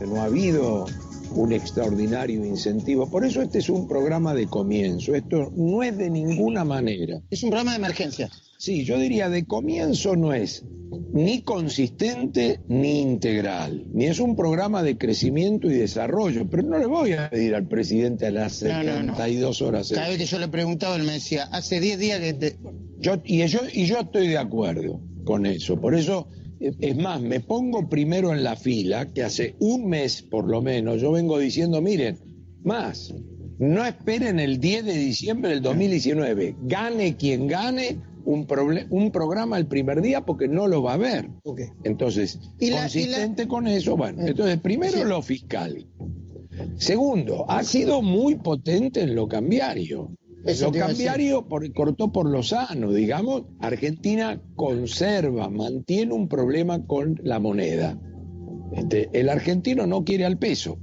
No ha habido un extraordinario incentivo. Por eso este es un programa de comienzo. Esto no es de ninguna manera. Es un programa de emergencia. Sí, yo diría de comienzo no es ni consistente ni integral, ni es un programa de crecimiento y desarrollo, pero no le voy a pedir al presidente a las 72 horas. Cada vez que yo le preguntaba, él me decía, hace 10 días que Yo, y, yo, y yo estoy de acuerdo con eso, por eso es más, me pongo primero en la fila, que hace un mes por lo menos yo vengo diciendo, miren, más, no esperen el 10 de diciembre del 2019, gane quien gane un, un programa el primer día porque no lo va a ver. Entonces, consistente con eso, bueno, eh, entonces primero lo fiscal. Segundo, ha sido muy potente en lo cambiario lo cambiario por, cortó por lo sano, digamos. Argentina conserva, mantiene un problema con la moneda. Este, el argentino no quiere al peso.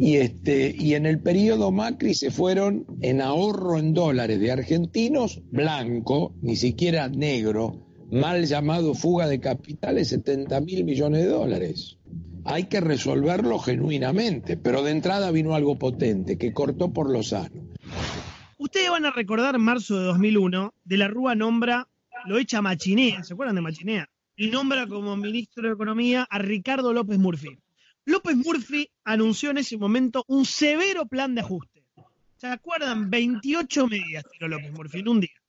Y, este, y en el periodo Macri se fueron en ahorro en dólares de argentinos blanco, ni siquiera negro, mal llamado fuga de capitales, 70 mil millones de dólares. Hay que resolverlo genuinamente, pero de entrada vino algo potente que cortó por lo sano. Ustedes van a recordar marzo de 2001, de la Rúa nombra, lo echa Machinea, ¿se acuerdan de Machinea? Y nombra como ministro de Economía a Ricardo López Murphy. López Murphy anunció en ese momento un severo plan de ajuste. ¿Se acuerdan? 28 medidas tiró López Murphy en un día.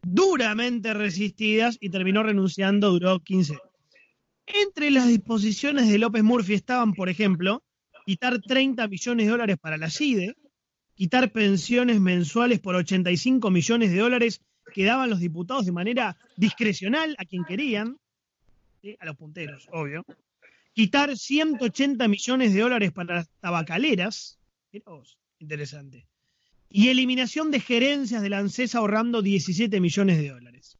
Duramente resistidas y terminó renunciando, duró 15 Entre las disposiciones de López Murphy estaban, por ejemplo, quitar 30 millones de dólares para la CIDE, quitar pensiones mensuales por 85 millones de dólares que daban los diputados de manera discrecional a quien querían, a los punteros, obvio. Quitar 180 millones de dólares para las tabacaleras, interesante. Y eliminación de gerencias de la ANSES ahorrando 17 millones de dólares.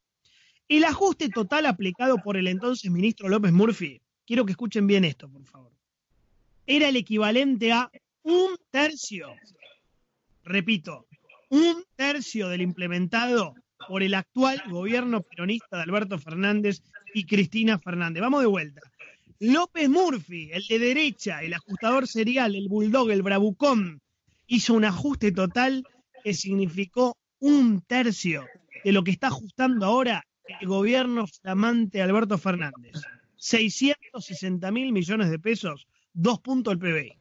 El ajuste total aplicado por el entonces ministro López Murphy, quiero que escuchen bien esto, por favor, era el equivalente a un tercio repito, un tercio del implementado por el actual gobierno peronista de Alberto Fernández y Cristina Fernández. Vamos de vuelta. López Murphy, el de derecha, el ajustador serial, el bulldog, el bravucón, hizo un ajuste total que significó un tercio de lo que está ajustando ahora el gobierno flamante Alberto Fernández. 660 mil millones de pesos, dos puntos del PBI.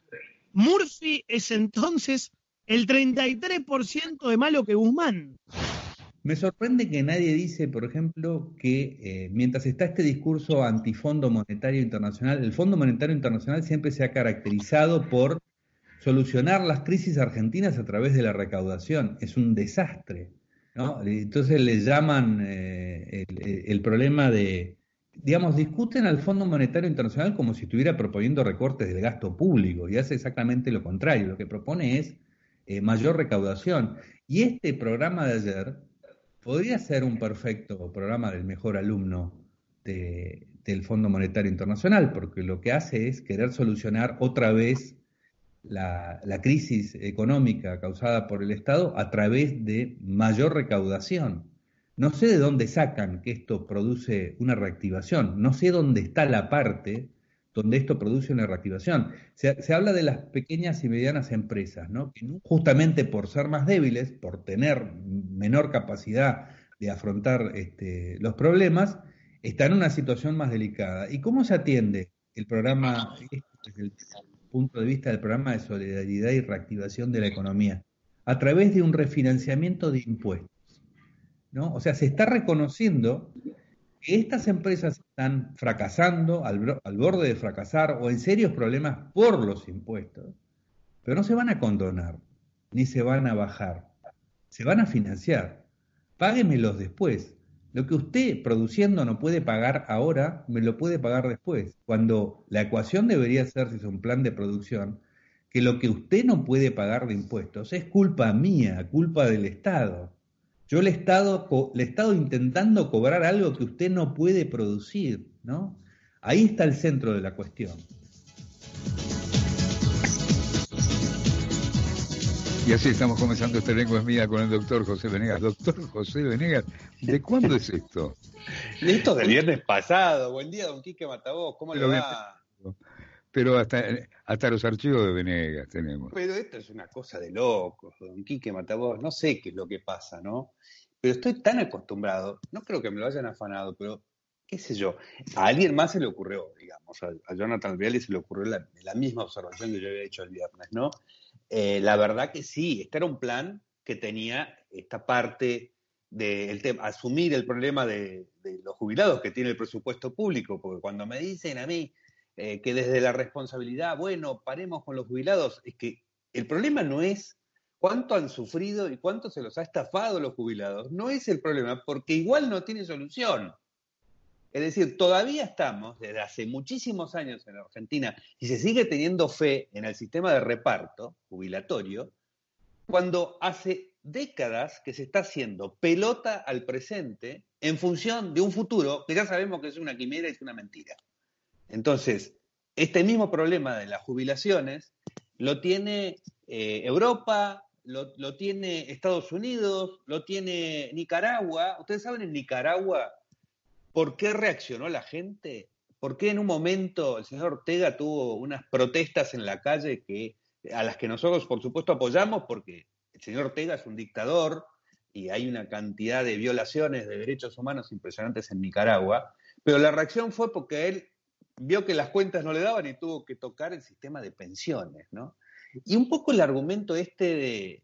Murphy es entonces el 33% de malo que Guzmán. Me sorprende que nadie dice, por ejemplo, que eh, mientras está este discurso antifondo monetario internacional, el Fondo Monetario Internacional siempre se ha caracterizado por solucionar las crisis argentinas a través de la recaudación. Es un desastre. ¿no? Entonces le llaman eh, el, el, problema de, digamos, discuten al Fondo Monetario Internacional como si estuviera proponiendo recortes del gasto público y hace exactamente lo contrario. Lo que propone es eh, mayor recaudación. Y este programa de ayer podría ser un perfecto programa del mejor alumno del Fondo Monetario Internacional, porque lo que hace es querer solucionar otra vez la, la, crisis económica causada por el Estado a través de mayor recaudación. No sé de dónde sacan que esto produce una reactivación, no sé dónde está la parte donde esto produce una reactivación. Se, habla de las pequeñas y medianas empresas, ¿no? que justamente por ser más débiles, por tener menor capacidad de afrontar este, los problemas, están en una situación más delicada. ¿Y cómo se atiende el programa, desde el punto de vista del programa de solidaridad y reactivación de la economía? A través de un refinanciamiento de impuestos. ¿no? O sea, se está reconociendo estas empresas están fracasando, al, borde de fracasar o en serios problemas por los impuestos, pero no se van a condonar, ni se van a bajar, se van a financiar. Páguemelos después. Lo que usted produciendo no puede pagar ahora, me lo puede pagar después. Cuando la ecuación debería ser, si es un plan de producción, que lo que usted no puede pagar de impuestos es culpa mía, culpa del Estado. Yo le he estado, le he estado intentando cobrar algo que usted no puede producir, ¿no? Ahí está el centro de la cuestión. Y así estamos comenzando este lengua es mía con el doctor José Venegas. Doctor José Venegas, ¿de cuándo es esto? Esto del viernes pasado. Buen día, don Quique Matavos. ¿Cómo le va? Pero hasta, hasta los archivos de Venegas tenemos. Pero esto es una cosa de locos, don Quique Matavos. No sé qué es lo que pasa, ¿no? Pero estoy tan acostumbrado, no creo que me lo hayan afanado, pero qué sé yo, a alguien más se le ocurrió, digamos, a, Jonathan Viale se le ocurrió la, misma observación que yo había hecho el viernes, ¿no? Eh, la verdad que sí, este era un plan que tenía esta parte de asumir el problema de, los jubilados que tiene el presupuesto público, porque cuando me dicen a mí eh, que desde la responsabilidad, bueno, paremos con los jubilados, es que el problema no es cuánto han sufrido y cuánto se los ha estafado los jubilados, no es el problema, porque igual no tiene solución. Es decir, todavía estamos, desde hace muchísimos años en Argentina, y se sigue teniendo fe en el sistema de reparto jubilatorio, cuando hace décadas que se está haciendo pelota al presente en función de un futuro que ya sabemos que es una quimera y es una mentira. Entonces, este mismo problema de las jubilaciones lo tiene eh, Europa, lo, tiene Estados Unidos, lo tiene Nicaragua. Ustedes saben en Nicaragua ¿Por qué reaccionó la gente? ¿Por qué en un momento el señor Ortega tuvo unas protestas en la calle que, a las que nosotros, por supuesto, apoyamos? Porque el señor Ortega es un dictador y hay una cantidad de violaciones de derechos humanos impresionantes en Nicaragua, pero la reacción fue porque él vio que las cuentas no le daban y tuvo que tocar el sistema de pensiones, ¿no? Y un poco el argumento este de,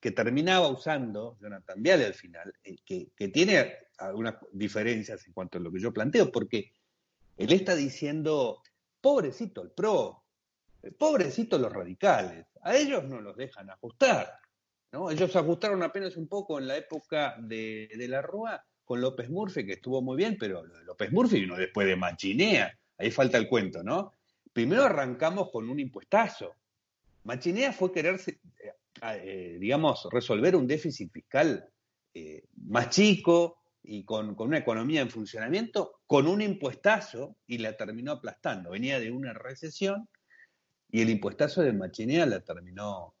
que, terminaba usando Jonathan Viale al final, eh, que, tiene algunas diferencias en cuanto a lo que yo planteo, porque él está diciendo, pobrecito el PRO, eh, pobrecito los radicales, a ellos no los dejan ajustar. ¿no? Ellos ajustaron apenas un poco en la época de, de la Rúa con López Murphy, que estuvo muy bien, pero lo de López Murphy vino después de Machinea, ahí falta el cuento, ¿no? Primero arrancamos con un impuestazo. Machinea fue quererse, eh, digamos, resolver un déficit fiscal eh, más chico y con, una economía en funcionamiento, con un impuestazo y la terminó aplastando. Venía de una recesión y el impuestazo de Machinea la terminó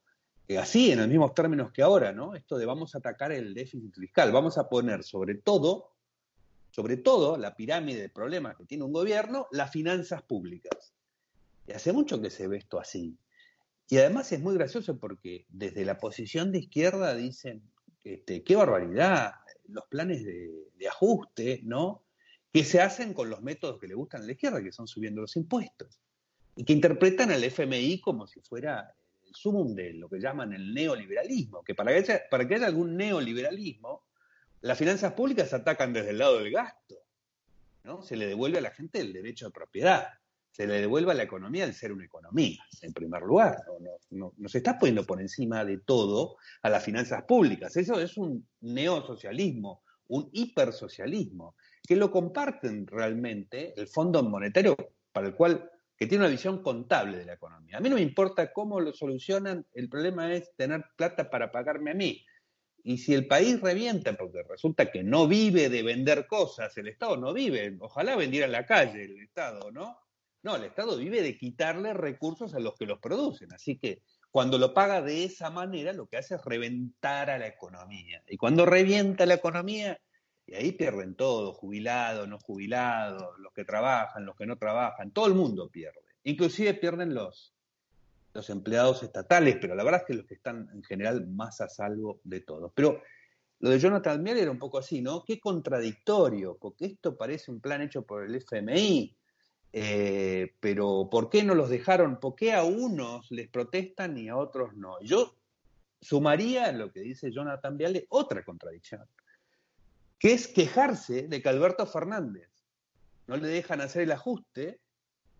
eh, así, en los mismos términos que ahora, ¿no? Esto de vamos a atacar el déficit fiscal, vamos a poner sobre todo, sobre todo la pirámide de problemas que tiene un gobierno, las finanzas públicas. Y hace mucho que se ve esto así. Y además es muy gracioso porque desde la posición de izquierda dicen, este, qué barbaridad, los planes de, ajuste, ¿no? Que se hacen con los métodos que le gustan a la izquierda, que son subiendo los impuestos. Y que interpretan al FMI como si fuera el sumum de lo que llaman el neoliberalismo, que para que para que haya algún neoliberalismo, las finanzas públicas atacan desde el lado del gasto, ¿no? Se le devuelve a la gente el derecho de propiedad se le devuelva a la economía el ser una economía, en primer lugar. No, no, se está poniendo por encima de todo a las finanzas públicas. Eso es un neosocialismo, un hipersocialismo, que lo comparten realmente el Fondo Monetario, para el cual que tiene una visión contable de la economía. A mí no me importa cómo lo solucionan, el problema es tener plata para pagarme a mí. Y si el país revienta, porque resulta que no vive de vender cosas, el Estado no vive, ojalá vendiera en la calle el Estado, ¿no? No, el Estado vive de quitarle recursos a los que los producen. Así que cuando lo paga de esa manera, lo que hace es reventar a la economía. Y cuando revienta la economía, y ahí pierden todo, jubilados, no jubilados, los que trabajan, los que no trabajan, todo el mundo pierde. Inclusive pierden los, los empleados estatales, pero la verdad es que los que están en general más a salvo de todo. Pero lo de Jonathan Miel era un poco así, ¿no? Qué contradictorio, porque esto parece un plan hecho por el FMI, eh, pero ¿por qué no los dejaron? ¿Por qué a unos les protestan y a otros no? Yo sumaría lo que dice Jonathan Viale otra contradicción, que es quejarse de que Alberto Fernández no le dejan hacer el ajuste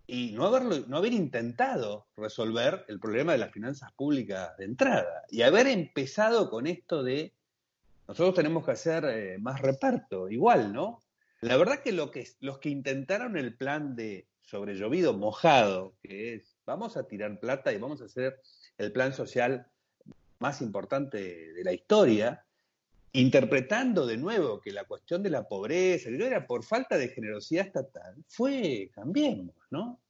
y no, haberlo, no haber intentado resolver el problema de las finanzas públicas de entrada y haber empezado con esto de Nosotros tenemos que hacer eh, más reparto, igual, ¿no? La verdad que, lo que los que intentaron el plan de sobrellovido mojado, que es vamos a tirar plata y vamos a hacer el plan social más importante de la historia, interpretando de nuevo que la cuestión de la pobreza, era por falta de generosidad estatal, fue cambiemos, ¿no?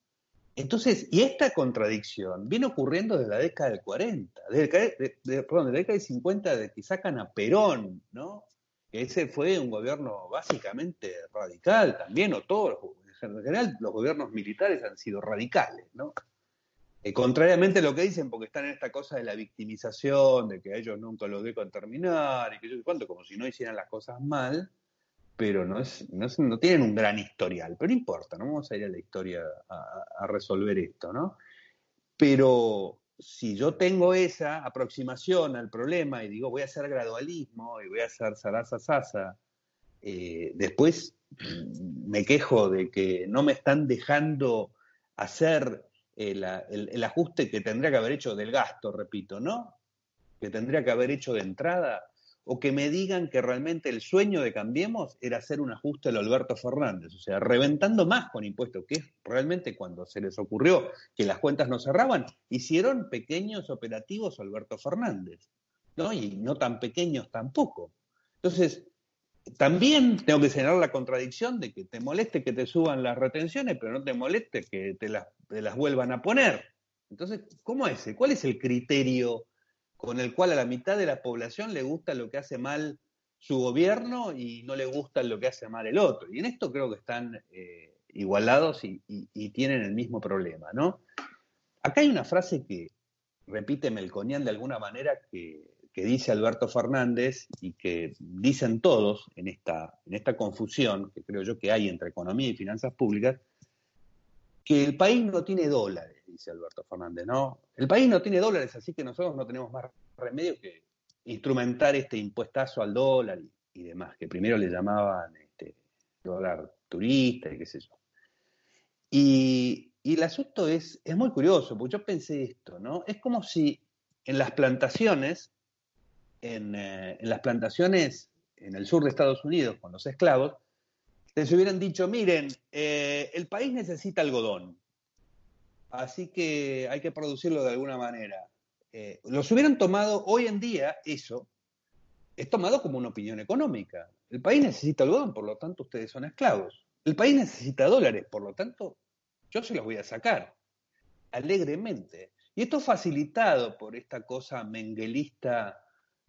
Entonces, y esta contradicción viene ocurriendo desde la década del 40, desde, de la década del 50, de que sacan a Perón, ¿no? Ese fue un gobierno básicamente radical también, o todos, en general los gobiernos militares han sido radicales, ¿no? Eh, contrariamente a lo que dicen, porque están en esta cosa de la victimización, de que a ellos nunca los dejan terminar, y que yo cuánto, como si no hicieran las cosas mal, pero no, es, no, tienen un gran historial. Pero no importa, no vamos a ir a la historia a, resolver esto, ¿no? Pero si yo tengo esa aproximación al problema y digo voy a hacer gradualismo y voy a hacer sarasa sasa, eh, después mm, me quejo de que no me están dejando hacer el, ajuste que tendría que haber hecho del gasto, repito, ¿no? Que tendría que haber hecho de entrada, o que me digan que realmente el sueño de Cambiemos era hacer un ajuste al Alberto Fernández, o sea, reventando más con impuestos, que es realmente cuando se les ocurrió que las cuentas no cerraban, hicieron pequeños operativos Alberto Fernández, ¿no? Y no tan pequeños tampoco. Entonces, también tengo que señalar la contradicción de que te moleste que te suban las retenciones, pero no te moleste que te las, vuelvan a poner. Entonces, ¿cómo es? ¿Cuál es el criterio con el cual a la mitad de la población le gusta lo que hace mal su gobierno y no le gusta lo que hace mal el otro? Y en esto creo que están eh, igualados y, y, tienen el mismo problema, ¿no? Acá hay una frase que repite Melconian de alguna manera que que dice Alberto Fernández y que dicen todos en esta, en esta confusión que creo yo que hay entre economía y finanzas públicas, que el país no tiene dólares, dice Alberto Fernández, ¿no? El país no tiene dólares, así que nosotros no tenemos más remedio que instrumentar este impuestazo al dólar y, demás, que primero le llamaban este, dólar turista y qué sé yo. Y, y el asunto es, es muy curioso, porque yo pensé esto, ¿no? Es como si en las plantaciones eh, en, las plantaciones en el sur de Estados Unidos con los esclavos, les hubieran dicho, miren, eh, el país necesita algodón, así que hay que producirlo de alguna manera. Eh, los hubieran tomado hoy en día, eso, es tomado como una opinión económica. El país necesita algodón, por lo tanto ustedes son esclavos. El país necesita dólares, por lo tanto yo se los voy a sacar, alegremente. Y esto facilitado por esta cosa menguelista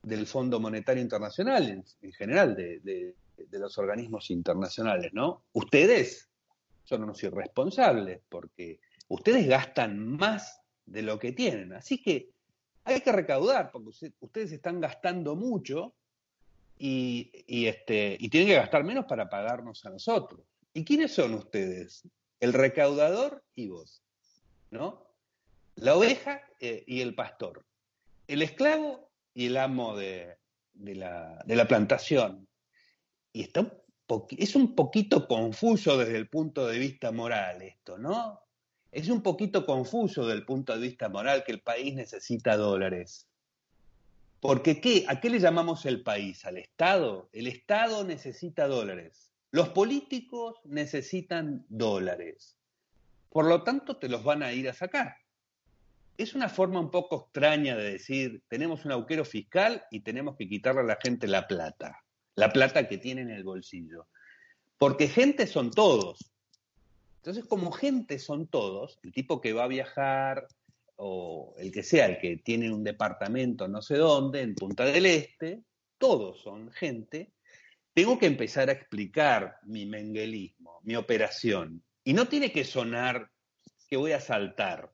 del Fondo Monetario Internacional, en, general de, los organismos internacionales, ¿no? Ustedes son unos irresponsables porque ustedes gastan más de lo que tienen. Así que hay que recaudar porque ustedes están gastando mucho y, este, y tienen que gastar menos para pagarnos a nosotros. ¿Y quiénes son ustedes? El recaudador y vos, ¿no? La oveja eh, y el pastor. El esclavo y el amo de, la, plantación. Y está es un poquito confuso desde el punto de vista moral esto, ¿no? Es un poquito confuso desde el punto de vista moral que el país necesita dólares. Porque ¿qué? ¿a qué le llamamos el país? ¿Al Estado? El Estado necesita dólares. Los políticos necesitan dólares. Por lo tanto, te los van a ir a sacar es una forma un poco extraña de decir, tenemos un agujero fiscal y tenemos que quitarle a la gente la plata, la plata que tiene en el bolsillo. Porque gente son todos. Entonces, como gente son todos, el tipo que va a viajar o el que sea, el que tiene un departamento no sé dónde, en Punta del Este, todos son gente, tengo que empezar a explicar mi menguelismo, mi operación. Y no tiene que sonar que voy a saltar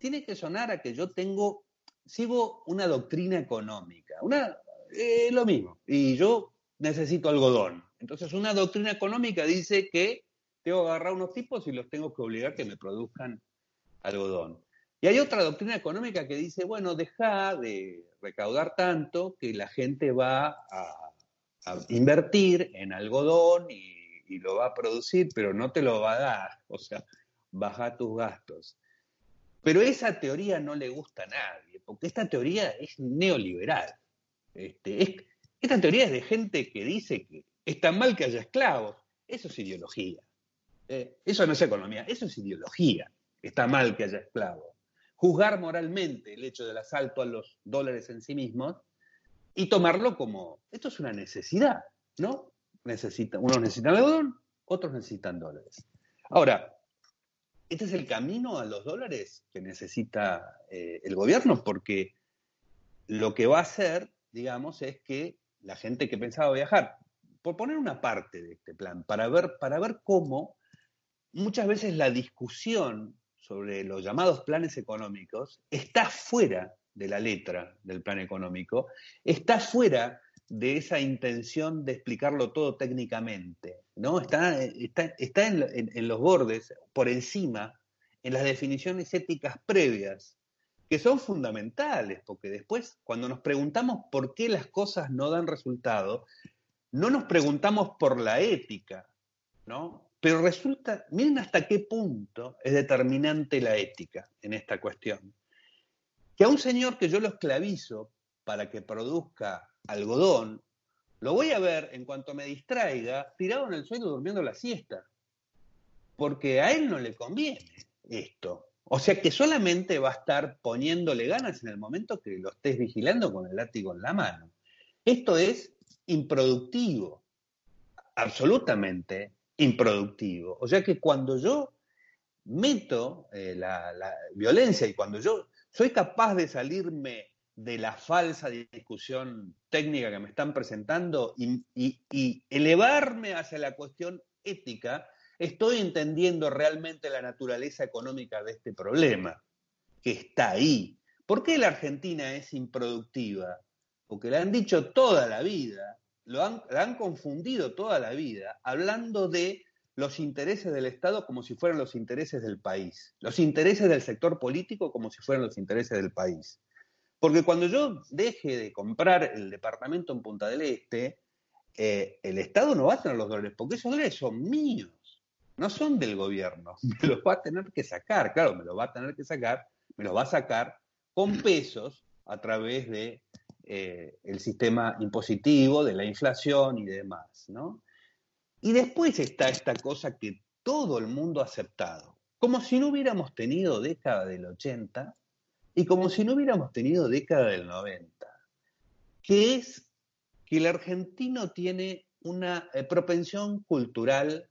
tiene que sonar a que yo tengo, sigo una doctrina económica, una, eh, lo mismo, y yo necesito algodón. Entonces una doctrina económica dice que tengo que agarrar unos tipos y los tengo que obligar que me produzcan algodón. Y hay otra doctrina económica que dice, bueno, deja de recaudar tanto que la gente va a, invertir en algodón y, y, lo va a producir, pero no te lo va a dar. O sea, baja tus gastos. Pero esa teoría no le gusta a nadie, porque esta teoría es neoliberal. Este, Esta teoría es de gente que dice que está mal que haya esclavos. Eso es ideología. Eh, eso no es economía, eso es ideología. Está mal que haya esclavos. Juzgar moralmente el hecho del asalto a los dólares en sí mismos y tomarlo como, esto es una necesidad, ¿no? Unos necesitan algodón, otros necesitan dólares. Ahora, este es el camino a los dólares que necesita eh, el gobierno, porque lo que va a hacer, digamos, es que la gente que pensaba viajar, por poner una parte de este plan, para ver, para ver cómo muchas veces la discusión sobre los llamados planes económicos está fuera de la letra del plan económico, está fuera de esa intención de explicarlo todo técnicamente, ¿no? Está, está, en, los bordes, por encima, en las definiciones éticas previas, que son fundamentales, porque después, cuando nos preguntamos por qué las cosas no dan resultado, no nos preguntamos por la ética, ¿no? Pero resulta, miren hasta qué punto es determinante la ética en esta cuestión. Que a un señor que yo lo esclavizo para que produzca algodón, lo voy a ver en cuanto me distraiga tirado en el suelo durmiendo la siesta. Porque a él no le conviene esto. O sea que solamente va a estar poniéndole ganas en el momento que lo estés vigilando con el látigo en la mano. Esto es improductivo, absolutamente improductivo. O sea que cuando yo meto eh, la, violencia y cuando yo soy capaz de salirme de la falsa discusión técnica que me están presentando y, elevarme hacia la cuestión ética, estoy entendiendo realmente la naturaleza económica de este problema, que está ahí. ¿Por qué la Argentina es improductiva? Porque le han dicho toda la vida, lo la han confundido toda la vida, hablando de los intereses del Estado como si fueran los intereses del país, los intereses del sector político como si fueran los intereses del país. Porque cuando yo deje de comprar el departamento en Punta del Este, eh, el Estado no va a tener los dólares, porque esos dólares son míos, no son del gobierno. Me los va a tener que sacar, claro, me los va a tener que sacar, me los va a sacar con pesos a través de eh, el sistema impositivo, de la inflación y demás, ¿no? Y después está esta cosa que todo el mundo ha aceptado, como si no hubiéramos tenido década del 80 y como si no hubiéramos tenido década del 90, que es que el argentino tiene una eh, propensión cultural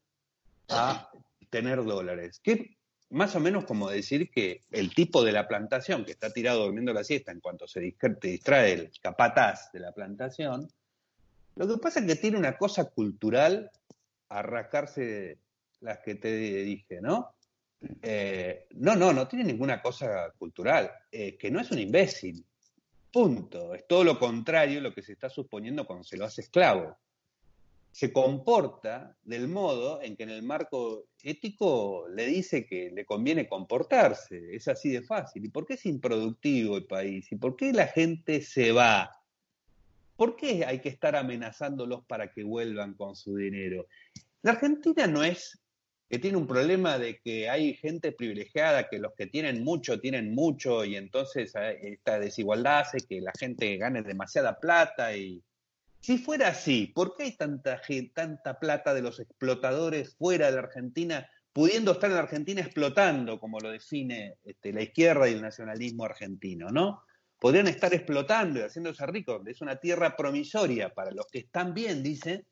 a tener dólares, que más o menos como decir que el tipo de la plantación que está tirado durmiendo la siesta en cuanto se distrae el capataz de la plantación, lo que pasa es que tiene una cosa cultural a rascarse las que te dije, ¿no? Eh, no, no, no tiene ninguna cosa cultural, eh, que no es un imbécil. Punto. Es todo lo contrario lo que se está suponiendo cuando se lo hace esclavo. Se comporta del modo en que en el marco ético le dice que le conviene comportarse. Es así de fácil. ¿Y por qué es improductivo el país? ¿Y por qué la gente se va? ¿Por qué hay que estar amenazándolos para que vuelvan con su dinero? La Argentina no es que tiene un problema de que hay gente privilegiada, que los que tienen mucho tienen mucho y entonces eh, esta desigualdad hace que la gente gane demasiada plata y si fuera así, ¿por qué hay tanta, plata de los explotadores fuera de Argentina, pudiendo estar en Argentina explotando, como lo define este, la izquierda y el nacionalismo argentino, ¿no? Podrían estar explotando y haciéndose ricos. Es una tierra promisoria para los que están bien, dicen,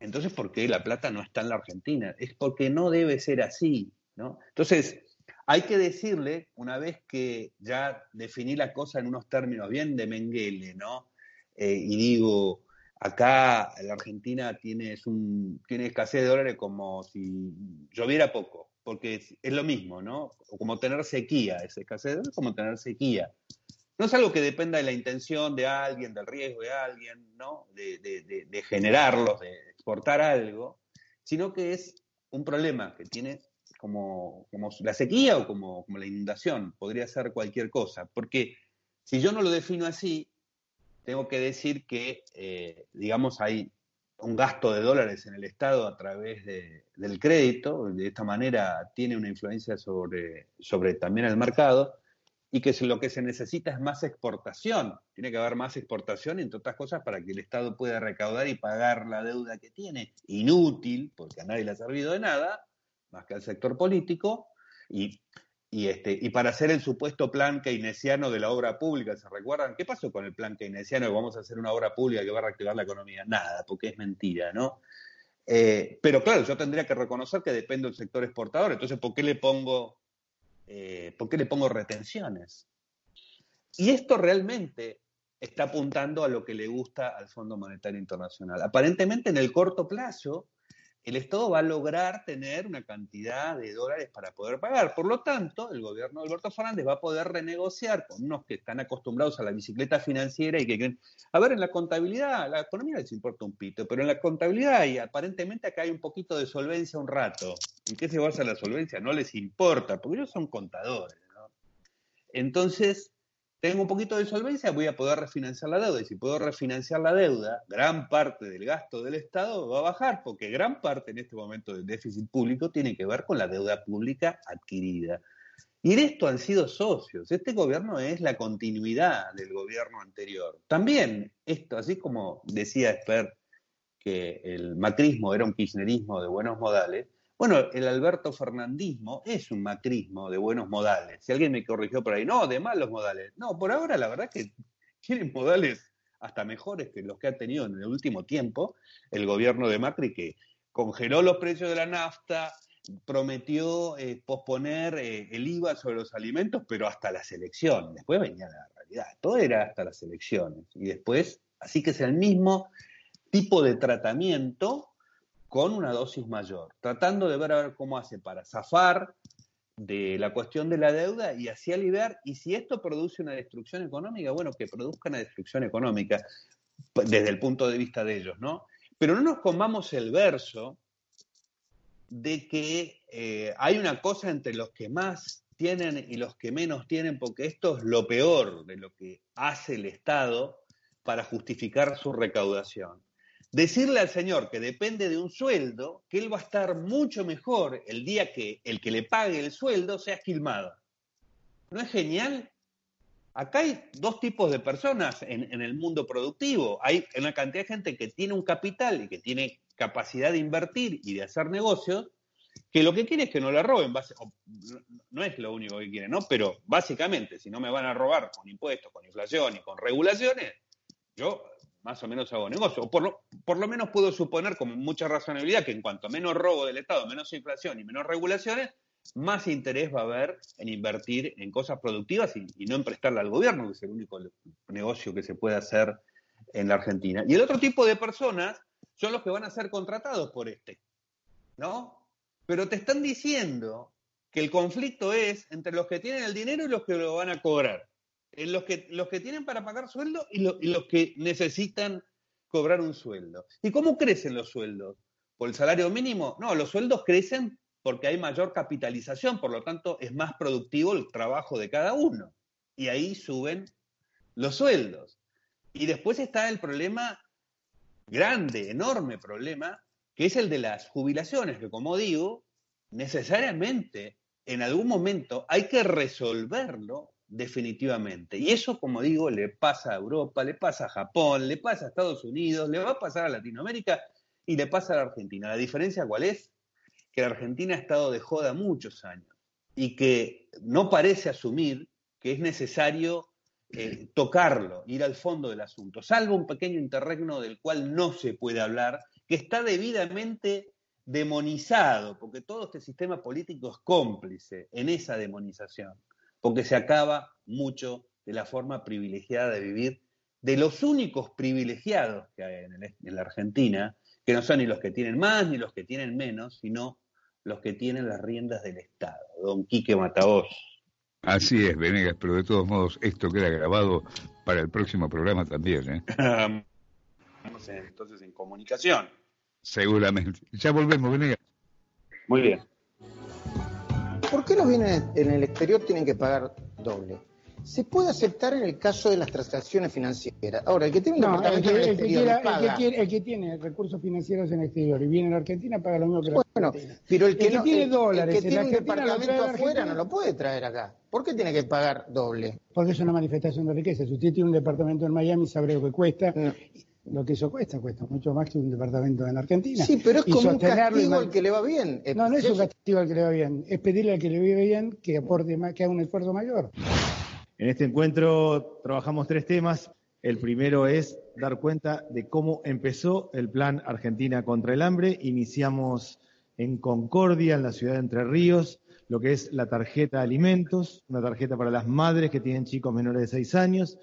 entonces, ¿por qué la plata no está en la Argentina? Es porque no debe ser así, ¿no? Entonces, hay que decirle, una vez que ya definí la cosa en unos términos bien de Mengele, ¿no? Eh, y digo, acá la Argentina tiene, un, tiene escasez de dólares como si lloviera poco, porque es, lo mismo, ¿no? Como tener sequía, es escasez de dólares como tener sequía. No es algo que dependa de la intención de alguien, del riesgo de alguien, ¿no? De, de, de generarlos, de exportar algo, sino que es un problema que tiene como, como la sequía o como, como, la inundación, podría ser cualquier cosa, porque si yo no lo defino así, tengo que decir que, eh, digamos, hay un gasto de dólares en el Estado a través de, del crédito, de esta manera tiene una influencia sobre, sobre también el mercado, y que lo que se necesita es más exportación. Tiene que haber más exportación, entre otras cosas, para que el Estado pueda recaudar y pagar la deuda que tiene, inútil, porque a nadie le ha servido de nada, más que al sector político, y, y, este, y para hacer el supuesto plan keynesiano de la obra pública, ¿se recuerdan? ¿Qué pasó con el plan keynesiano de vamos a hacer una obra pública que va a reactivar la economía? Nada, porque es mentira, ¿no? Eh, pero claro, yo tendría que reconocer que depende del sector exportador, entonces, ¿por qué le pongo, eh, ¿por qué le pongo retenciones? Y esto realmente está apuntando a lo que le gusta al Fondo Monetario Internacional. Aparentemente, en el corto plazo, el Estado va a lograr tener una cantidad de dólares para poder pagar. Por lo tanto, el gobierno de Alberto Fernández va a poder renegociar con unos que están acostumbrados a la bicicleta financiera y que creen, a ver, en la contabilidad, la economía les importa un pito, pero en la contabilidad y aparentemente acá hay un poquito de solvencia un rato. ¿En qué se basa la solvencia? No les importa, porque ellos son contadores. Entonces, tengo un poquito de solvencia, voy a poder refinanciar la deuda. Y si puedo refinanciar la deuda, gran parte del gasto del Estado va a bajar, porque gran parte en este momento del déficit público tiene que ver con la deuda pública adquirida. Y en esto han sido socios. Este gobierno es la continuidad del gobierno anterior. También esto, así como decía Esper que el macrismo era un kirchnerismo de buenos modales, bueno, el Alberto Fernandismo es un macrismo de buenos modales. Si alguien me corrigió por ahí, no, de malos modales. No, por ahora la verdad que tienen modales hasta mejores que los que ha tenido en el último tiempo el gobierno de Macri, que congeló los precios de la nafta, prometió eh, posponer eh, el IVA sobre los alimentos, pero hasta las elecciones. Después venía la realidad. Todo era hasta las elecciones. Y después, así que es el mismo tipo de tratamiento con una dosis mayor, tratando de ver a ver cómo hace para zafar de la cuestión de la deuda y así aliviar. Y si esto produce una destrucción económica, bueno, que produzca una destrucción económica desde el punto de vista de ellos, ¿no? Pero no nos comamos el verso de que eh, hay una cosa entre los que más tienen y los que menos tienen, porque esto es lo peor de lo que hace el Estado para justificar su recaudación decirle al señor que depende de un sueldo, que él va a estar mucho mejor el día que el que le pague el sueldo sea esquilmado. ¿No es genial? Acá hay dos tipos de personas en, en, el mundo productivo. Hay una cantidad de gente que tiene un capital y que tiene capacidad de invertir y de hacer negocios, que lo que quiere es que no le roben. No es lo único que quiere, ¿no? Pero básicamente, si no me van a robar con impuestos, con inflación y con regulaciones, yo más o menos hago negocio. O por lo, por lo menos puedo suponer con mucha razonabilidad que en cuanto menos robo del Estado, menos inflación y menos regulaciones, más interés va a haber en invertir en cosas productivas y, y, no en prestarle al gobierno, que es el único negocio que se puede hacer en la Argentina. Y el otro tipo de personas son los que van a ser contratados por este, ¿no? Pero te están diciendo que el conflicto es entre los que tienen el dinero y los que lo van a cobrar en los que, los que tienen para pagar sueldo y, lo, y los que necesitan cobrar un sueldo. ¿Y cómo crecen los sueldos? ¿Por el salario mínimo? No, los sueldos crecen porque hay mayor capitalización, por lo tanto es más productivo el trabajo de cada uno. Y ahí suben los sueldos. Y después está el problema grande, enorme problema, que es el de las jubilaciones, que como digo, necesariamente en algún momento hay que resolverlo definitivamente. Y eso, como digo, le pasa a Europa, le pasa a Japón, le pasa a Estados Unidos, le va a pasar a Latinoamérica y le pasa a la Argentina. La diferencia cuál es? Que la Argentina ha estado de joda muchos años y que no parece asumir que es necesario eh, tocarlo, ir al fondo del asunto, salvo un pequeño interregno del cual no se puede hablar, que está debidamente demonizado, porque todo este sistema político es cómplice en esa demonización porque se acaba mucho de la forma privilegiada de vivir de los únicos privilegiados que hay en, el, en, la Argentina, que no son ni los que tienen más ni los que tienen menos, sino los que tienen las riendas del Estado. Don Quique Mataos. Así es, Venegas, pero de todos modos esto queda grabado para el próximo programa también. ¿eh? Estamos entonces en comunicación. Seguramente. Ya volvemos, Venegas. Muy bien. ¿Por qué los bienes en el exterior tienen que pagar doble? se puede aceptar en el caso de las transacciones financieras. Ahora, el que tiene No, el que, en el el que exterior quiera- y el que paga. quiere- el que tiene recursos financieros en el exterior y viene a la Argentina paga lo mismo que la Bueno, Argentina. pero el que, El que no- tiene dólares el que en tiene un departamento afuera no lo puede traer acá. ¿Por qué tiene que pagar doble? Porque es una manifestación de riqueza. Si usted tiene un departamento en Miami, sabe lo que cuesta. No. Lo que eso cuesta, cuesta mucho más que un departamento en Argentina. Sí, pero es Y como un castigo al que le va bien. Eh, No, no es un castigo al que le va bien. Es pedirle al que le vive bien que aporte más, que haga un esfuerzo mayor. En este encuentro trabajamos tres temas. El primero es dar cuenta de cómo empezó el plan Argentina contra el hambre. Iniciamos en Concordia, en la ciudad de Entre Ríos, lo que es la tarjeta de alimentos, una tarjeta para las madres que tienen chicos menores de seis años,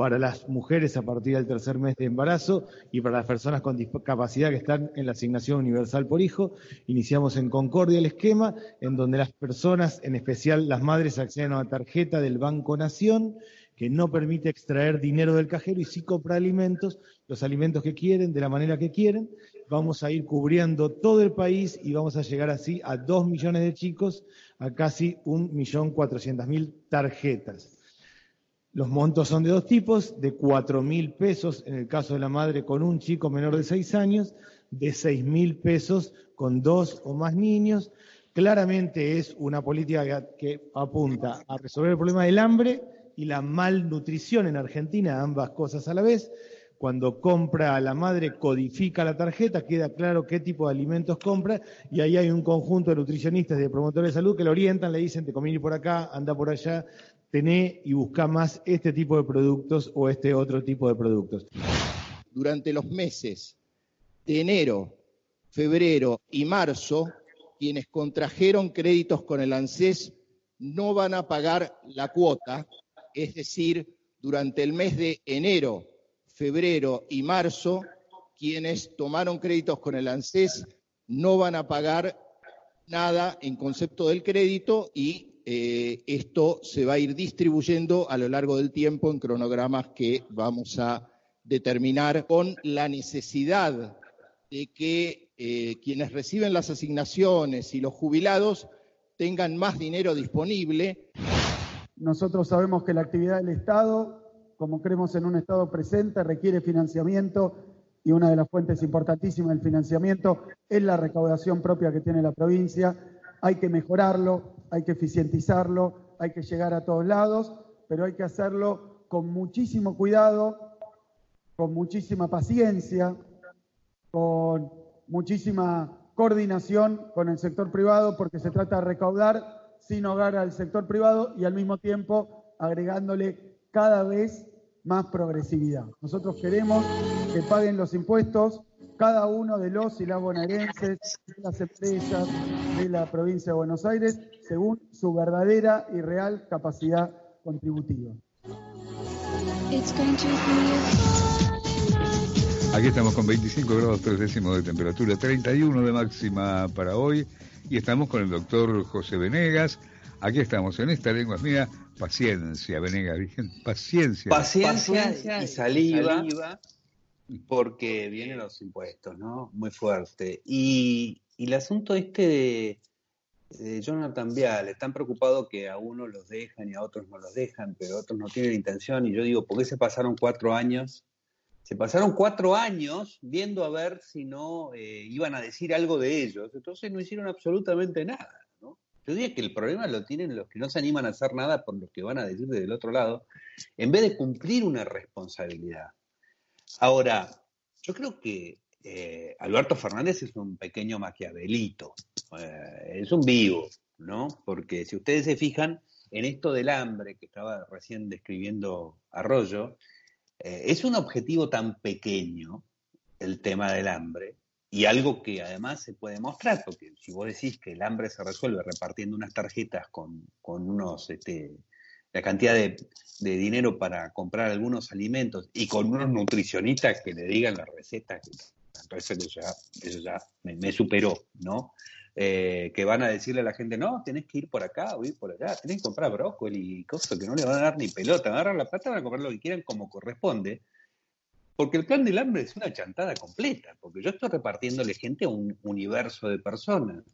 para las mujeres a partir del tercer mes de embarazo y para las personas con discapacidad que están en la asignación universal por hijo. Iniciamos en Concordia el esquema, en donde las personas, en especial las madres, acceden a una tarjeta del Banco Nación que no permite extraer dinero del cajero y sí compra alimentos, los alimentos que quieren, de la manera que quieren. Vamos a ir cubriendo todo el país y vamos a llegar así a dos millones de chicos, a casi un millón cuatrocientas mil tarjetas. Los montos son de dos tipos, de cuatro mil pesos en el caso de la madre con un chico menor de seis años, de seis mil pesos con dos o más niños. Claramente es una política que, apunta a resolver el problema del hambre y la malnutrición en Argentina, ambas cosas a la vez. Cuando compra a la madre, codifica la tarjeta, queda claro qué tipo de alimentos compra y ahí hay un conjunto de nutricionistas y de promotores de salud que le orientan, le dicen, te conviene por acá, anda por allá, tené y busca más este tipo de productos o este otro tipo de productos. durante los meses de enero, febrero y marzo, quienes contrajeron créditos con el ANSES no van a pagar la cuota, es decir, durante el mes de enero, febrero y marzo, quienes tomaron créditos con el ANSES no van a pagar nada en concepto del crédito y eh, esto se va a ir distribuyendo a lo largo del tiempo en cronogramas que vamos a determinar con la necesidad de que eh, quienes reciben las asignaciones y los jubilados tengan más dinero disponible. Nosotros sabemos que la actividad del Estado, como creemos en un Estado presente, requiere financiamiento y una de las fuentes importantísimas del financiamiento es la recaudación propia que tiene la provincia. Hay que mejorarlo, hay que eficientizarlo, hay que llegar a todos lados, pero hay que hacerlo con muchísimo cuidado, con muchísima paciencia, con muchísima coordinación con el sector privado, porque se trata de recaudar sin hogar al sector privado y al mismo tiempo agregándole cada vez más progresividad. Nosotros queremos que paguen los impuestos cada uno de los y las bonaerenses, las empresas de la provincia de Buenos Aires, según su verdadera y real capacidad contributiva. Aquí estamos con 25 grados 3 décimos de temperatura, 31 de máxima para hoy y estamos con el doctor José Venegas. Aquí estamos en esta lengua es mía. Paciencia, Venegas, paciencia. Paciencia, y saliva, porque vienen los impuestos, ¿no? Muy fuerte. Y, y el asunto este de, de Jonathan Vial, están preocupados que a unos los dejan y a otros no los dejan, pero otros no tienen intención. Y yo digo, ¿por qué se pasaron cuatro años? Se pasaron cuatro años viendo a ver si no eh, iban a decir algo de ellos. Entonces no hicieron absolutamente nada. ¿no? Yo diría que el problema lo tienen los que no se animan a hacer nada por los que van a decir desde el otro lado, en vez de cumplir una responsabilidad. Ahora, yo creo que eh, Alberto Fernández es un pequeño maquiavelito, eh, es un vivo, ¿no? Porque si ustedes se fijan en esto del hambre que estaba recién describiendo Arroyo, eh, es un objetivo tan pequeño el tema del hambre y algo que además se puede mostrar, porque si vos decís que el hambre se resuelve repartiendo unas tarjetas con, con unos, este, la cantidad de, de, dinero para comprar algunos alimentos y con unos nutricionistas que le digan las recetas, entonces eso ya, eso ya me, superó, ¿no? Eh, que van a decirle a la gente, no, tenés que ir por acá o ir por allá, tenés que comprar brócoli y cosas que no le van a dar ni pelota, agarran la plata, van a comprar lo que quieran como corresponde, porque el plan del hambre es una chantada completa, porque yo estoy repartiéndole gente a un universo de personas,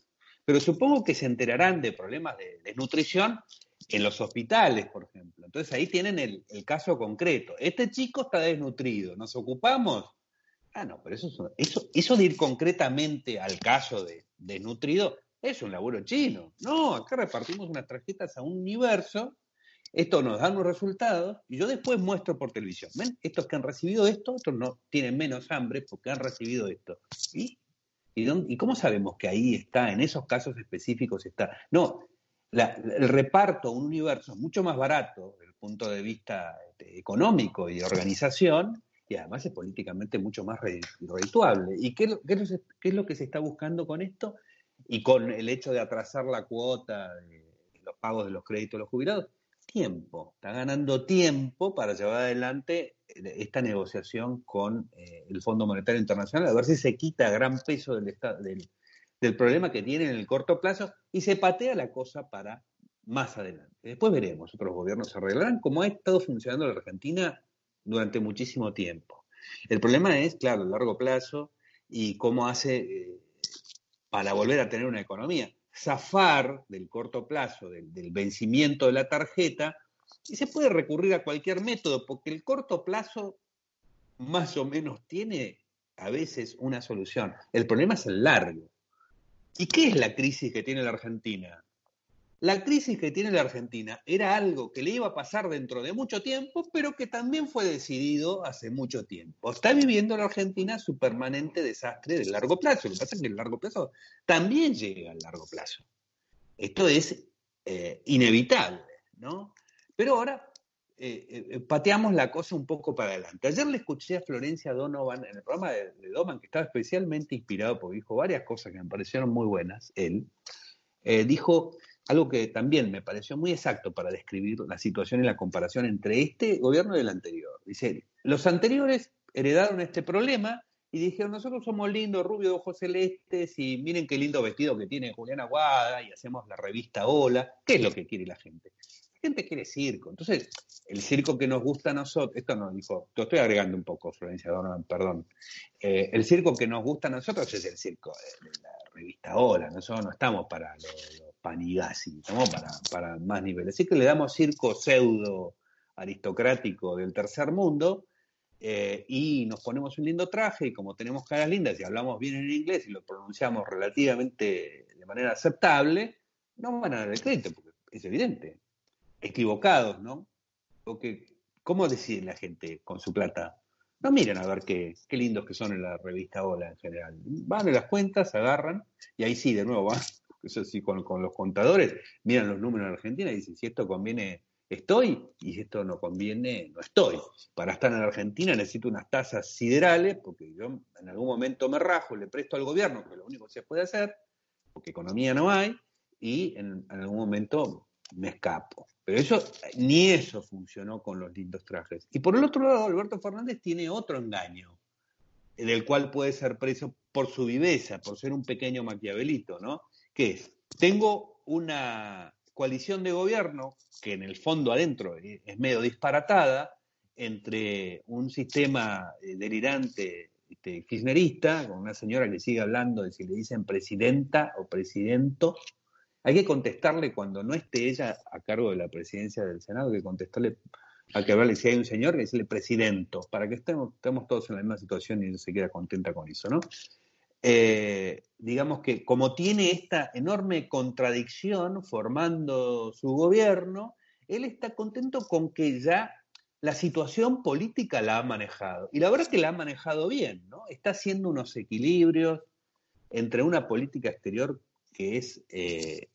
pero supongo que se enterarán de problemas de desnutrición en los hospitales, por ejemplo. Entonces ahí tienen el caso concreto. Este chico está desnutrido, ¿nos ocupamos? Ah, no, pero eso, es- eso, eso de ir concretamente al caso de desnutrido es un laburo chino. No, acá repartimos unas tarjetas a un universo, esto nos da unos resultados y yo después muestro por televisión. ¿Ven? Estos que han recibido esto, estos no tienen menos hambre porque han recibido esto. ¿Y, y, dónde- y cómo sabemos que ahí está, en esos casos específicos está? No, la- el reparto a un universo es mucho más barato desde el punto de vista este, económico y de organización y además es políticamente mucho más re- redituable. ¿Y qué, qué es lo que se está buscando con esto? Y con el hecho de atrasar la cuota de los pagos de los créditos de los jubilados, tiempo. Está ganando tiempo para llevar adelante eh, esta negociación con eh, el Fondo Monetario Internacional, a ver si se quita gran peso del, del, del problema que tiene en el corto plazo y se patea la cosa para más adelante. Después veremos, otros gobiernos se arreglarán, como ha estado funcionando la Argentina durante muchísimo tiempo. El problema es, claro, el largo plazo y cómo hace eh, para volver a tener una economía. Zafar del corto plazo, del, del vencimiento de la tarjeta, y se puede recurrir a cualquier método, porque el corto plazo más o menos tiene a veces una solución. El problema es el largo. ¿Y qué es la crisis que tiene la Argentina? La crisis que tiene la Argentina era algo que le iba a pasar dentro de mucho tiempo, pero que también fue decidido hace mucho tiempo. Está viviendo la Argentina su permanente desastre del largo plazo. Lo que pasa es que el largo plazo también llega al largo plazo. Esto es eh, inevitable, ¿no? Pero ahora eh, eh, pateamos la cosa un poco para adelante. Ayer le escuché a Florencia Donovan en el programa de, de Donovan, que estaba especialmente inspirado porque dijo varias cosas que me parecieron muy buenas, él. Dijo algo que también me pareció muy exacto para describir la situación y la comparación entre este gobierno y el anterior. Dice, los anteriores heredaron este problema y dijeron, nosotros somos lindos, rubios, ojos celestes, y miren qué lindo vestido que tiene Julián Aguada, y hacemos la revista Hola. ¿Qué es lo que quiere la gente? La gente quiere circo. Entonces, el circo que nos gusta a nosotros, esto no dijo, lo estoy agregando un poco, Florencia Donovan, perdón. Eh, el circo que nos gusta a nosotros es el circo de, la revista Hola, nosotros no estamos para los, los panigasi, estamos para, para más niveles. Así que le damos circo pseudo aristocrático del tercer mundo, eh, y nos ponemos un lindo traje y como tenemos caras lindas y hablamos bien en inglés y lo pronunciamos relativamente de manera aceptable, no van a dar el crédito, porque es evidente. Equivocados, ¿no? Porque, ¿cómo decide la gente con su plata? No miren a ver qué, qué lindos que son en la revista Hola en general. Van a las cuentas, agarran, y ahí sí, de nuevo, van, eso sí, con, los contadores, miran los números en Argentina y dicen, si esto conviene estoy y si esto no conviene, no estoy. Para estar en Argentina necesito unas tasas siderales, porque yo en algún momento me rajo, le presto al gobierno, que es lo único que se puede hacer, porque economía no hay, y en, en algún momento me escapo. Pero eso, ni eso funcionó con los lindos trajes. Y por el otro lado, Alberto Fernández tiene otro engaño, del cual puede ser preso por su viveza, por ser un pequeño maquiavelito, ¿no? Que es, tengo una coalición de gobierno, que en el fondo adentro es medio disparatada, entre un sistema eh, delirante este, kirchnerista, con una señora que sigue hablando de si le dicen presidenta o presidento. Hay que contestarle cuando no esté ella a cargo de la presidencia del Senado, hay que contestarle, hay que hablarle si hay un señor, que decirle presidento, para que estemos, todos en la misma situación y ella se queda contenta con eso, ¿no? Eh, digamos que como tiene esta enorme contradicción formando su gobierno, él está contento con que ya la situación política la ha manejado. Y la verdad es que la ha manejado bien, ¿no? Está haciendo unos equilibrios entre una política exterior que es, eh,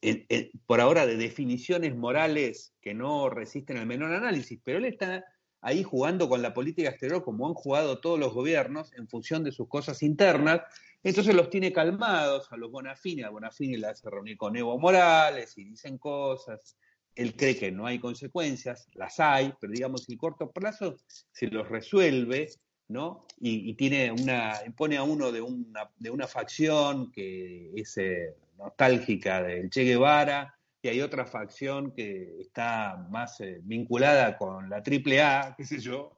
por ahora, de definiciones morales que no resisten el menor análisis, pero él está ahí jugando con la política exterior como han jugado todos los gobiernos en función de sus cosas internas, entonces los tiene calmados a los Bonafini, a Bonafini le hace reunir con Evo Morales y dicen cosas, él cree que no hay consecuencias, las hay, pero digamos el corto plazo se los resuelve, ¿no? Y, tiene una, impone a uno de una, de una facción que es eh, nostálgica del Che Guevara, y hay otra facción que está más eh, vinculada con la AAA, qué sé yo,